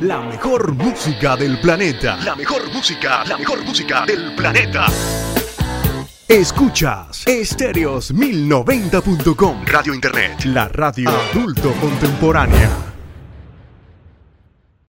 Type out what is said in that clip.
La mejor música del planeta. La mejor música, la mejor música del planeta. Escuchas Estéreos1090.com. Radio Internet. La radio adulto contemporánea.